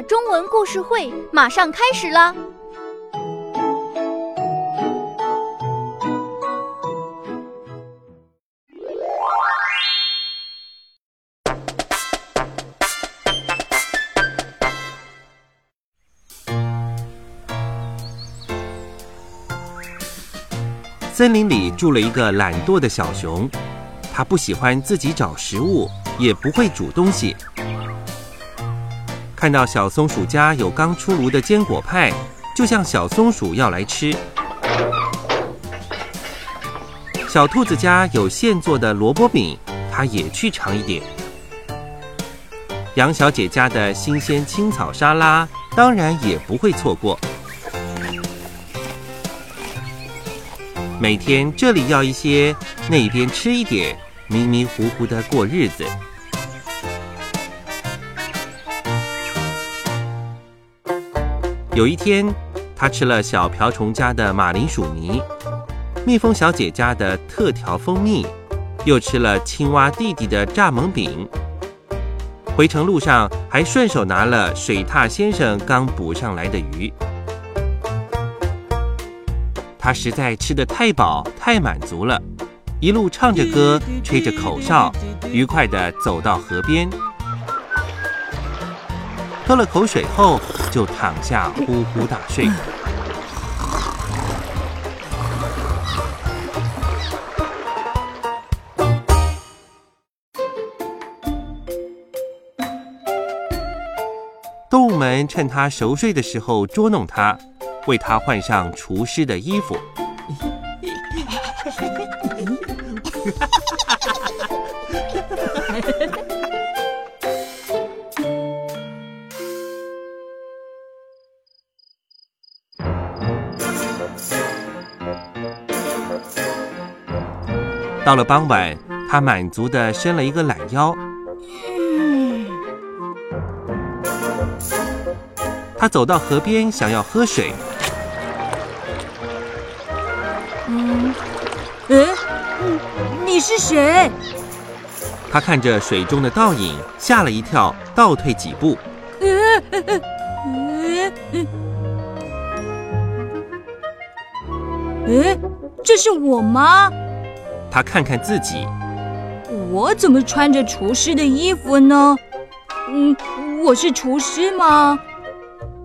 中文故事会马上开始啦！森林里住了一个懒惰的小熊，它不喜欢自己找食物，也不会煮东西。看到小松鼠家有刚出炉的坚果派，就向小松鼠要来吃。小兔子家有现做的萝卜饼，它也去尝一点。杨小姐家的新鲜青草沙拉，当然也不会错过。每天这里要一些，那边吃一点，迷迷糊糊的过日子。有一天，他吃了小瓢虫家的马铃薯泥，蜜蜂小姐家的特调蜂蜜，又吃了青蛙弟弟的蚱蜢饼。回程路上，还顺手拿了水獭先生刚捕上来的鱼。他实在吃得太饱、太满足了，一路唱着歌，吹着口哨，愉快地走到河边，喝了口水后，就躺下呼呼大睡。动物们趁他熟睡的时候捉弄他。为他换上厨师的衣服。到了傍晚，他满足的伸了一个懒腰。他走到河边，想要喝水。嗯，你是谁？他看着水中的倒影，吓了一跳，倒退几步。呃呃呃，这是我吗？他看看自己，我怎么穿着厨师的衣服呢？嗯，我是厨师吗？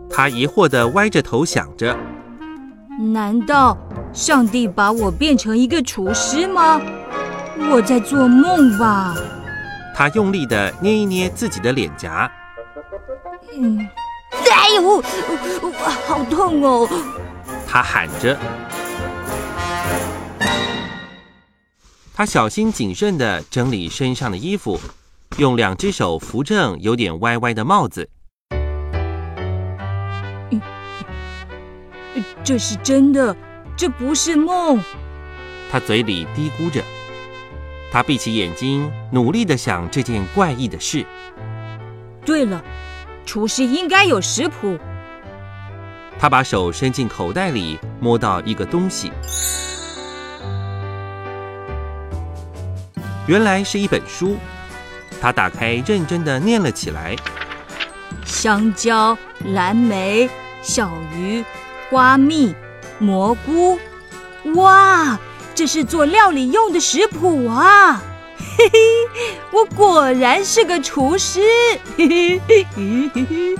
他疑惑的歪着头想着，难道？上帝把我变成一个厨师吗？我在做梦吧。他用力的捏一捏自己的脸颊。嗯，哎呦，好痛哦！他喊着。他小心谨慎地整理身上的衣服，用两只手扶正有点歪歪的帽子。这是真的。这不是梦，他嘴里嘀咕着。他闭起眼睛，努力地想这件怪异的事。对了，厨师应该有食谱。他把手伸进口袋里，摸到一个东西，原来是一本书。他打开，认真的念了起来：香蕉、蓝莓、小鱼、花蜜。蘑菇，哇，这是做料理用的食谱啊！嘿嘿，我果然是个厨师。嘿嘿嘿嘿嘿，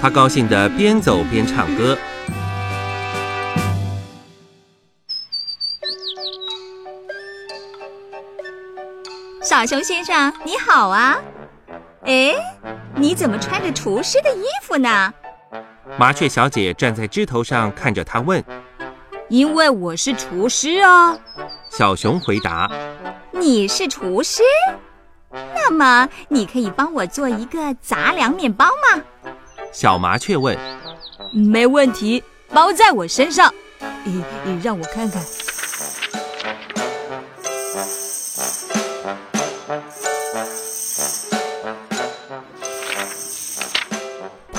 他高兴的边走边唱歌。小熊先生，你好啊！哎，你怎么穿着厨师的衣服呢？麻雀小姐站在枝头上看着他问：“因为我是厨师哦。”小熊回答：“你是厨师？那么你可以帮我做一个杂粮面包吗？”小麻雀问：“没问题，包在我身上。咦，让我看看。”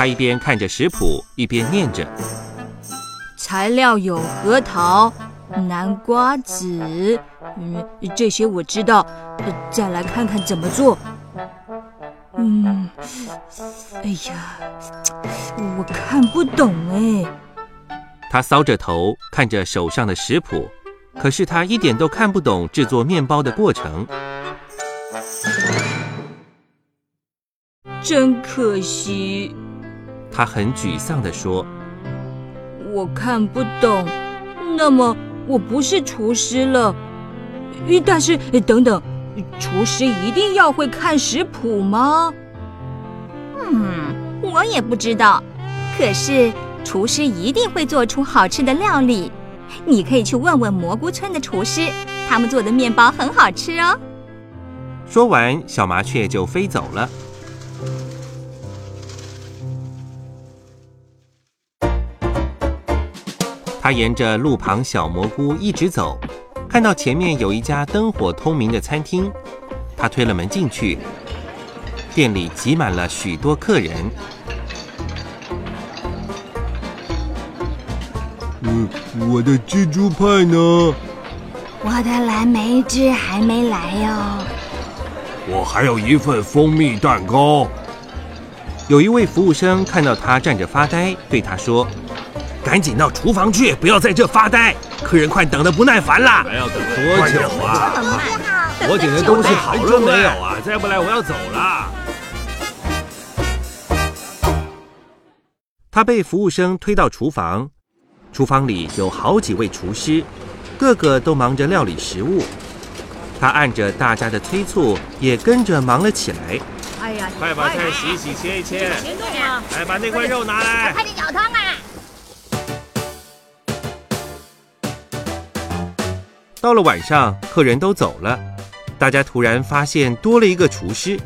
他一边看着食谱，一边念着：“材料有核桃、南瓜子，嗯，这些我知道。再来看看怎么做。嗯，哎呀，我看不懂哎。他搔着头，看着手上的食谱，可是他一点都看不懂制作面包的过程。真可惜，他很沮丧地说：“我看不懂，那么我不是厨师了。但是，等等，厨师一定要会看食谱吗？嗯，我也不知道。可是，厨师一定会做出好吃的料理。你可以去问问蘑菇村的厨师，他们做的面包很好吃哦。”说完，小麻雀就飞走了。他沿着路旁小蘑菇一直走，看到前面有一家灯火通明的餐厅，他推了门进去，店里挤满了许多客人。嗯，我的蜘蛛派呢？我的蓝莓汁还没来哟。我还有一份蜂蜜蛋糕。有一位服务生看到他站着发呆，对他说。赶紧到厨房去，不要在这发呆，客人快等得不耐烦了。还要等多久啊？我点的东西好了没有啊？再不来我要走了。他被服务生推到厨房，厨房里有好几位厨师，个个都忙着料理食物。他按着大家的催促，也跟着忙了起来。哎呀，快把菜洗洗切一切，来把那块肉拿来，快点舀汤啊！到了晚上，客人都走了，大家突然发现多了一个厨师。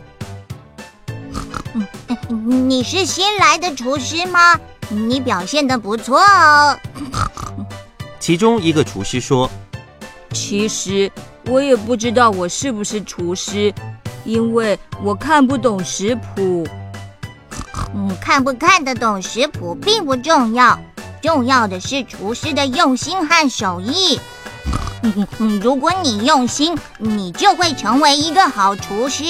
你是新来的厨师吗？你表现的不错哦。其中一个厨师说：“其实我也不知道我是不是厨师，因为我看不懂食谱。嗯，看不看得懂食谱并不重要，重要的是厨师的用心和手艺。” 如果你用心，你就会成为一个好厨师。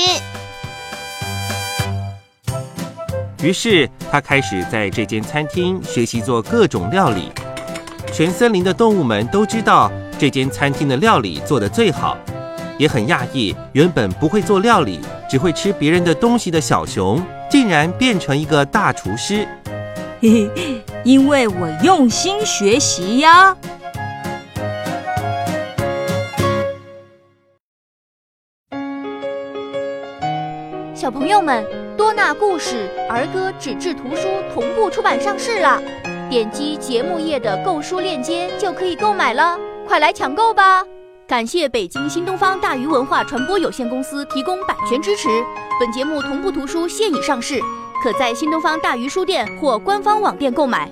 于是他开始在这间餐厅学习做各种料理。全森林的动物们都知道这间餐厅的料理做得最好，也很讶异，原本不会做料理、只会吃别人的东西的小熊，竟然变成一个大厨师。嘿嘿，因为我用心学习呀。小朋友们，多纳故事儿歌纸质图书同步出版上市了，点击节目页的购书链接就可以购买了，快来抢购吧！感谢北京新东方大鱼文化传播有限公司提供版权支持。本节目同步图书现已上市，可在新东方大鱼书店或官方网店购买。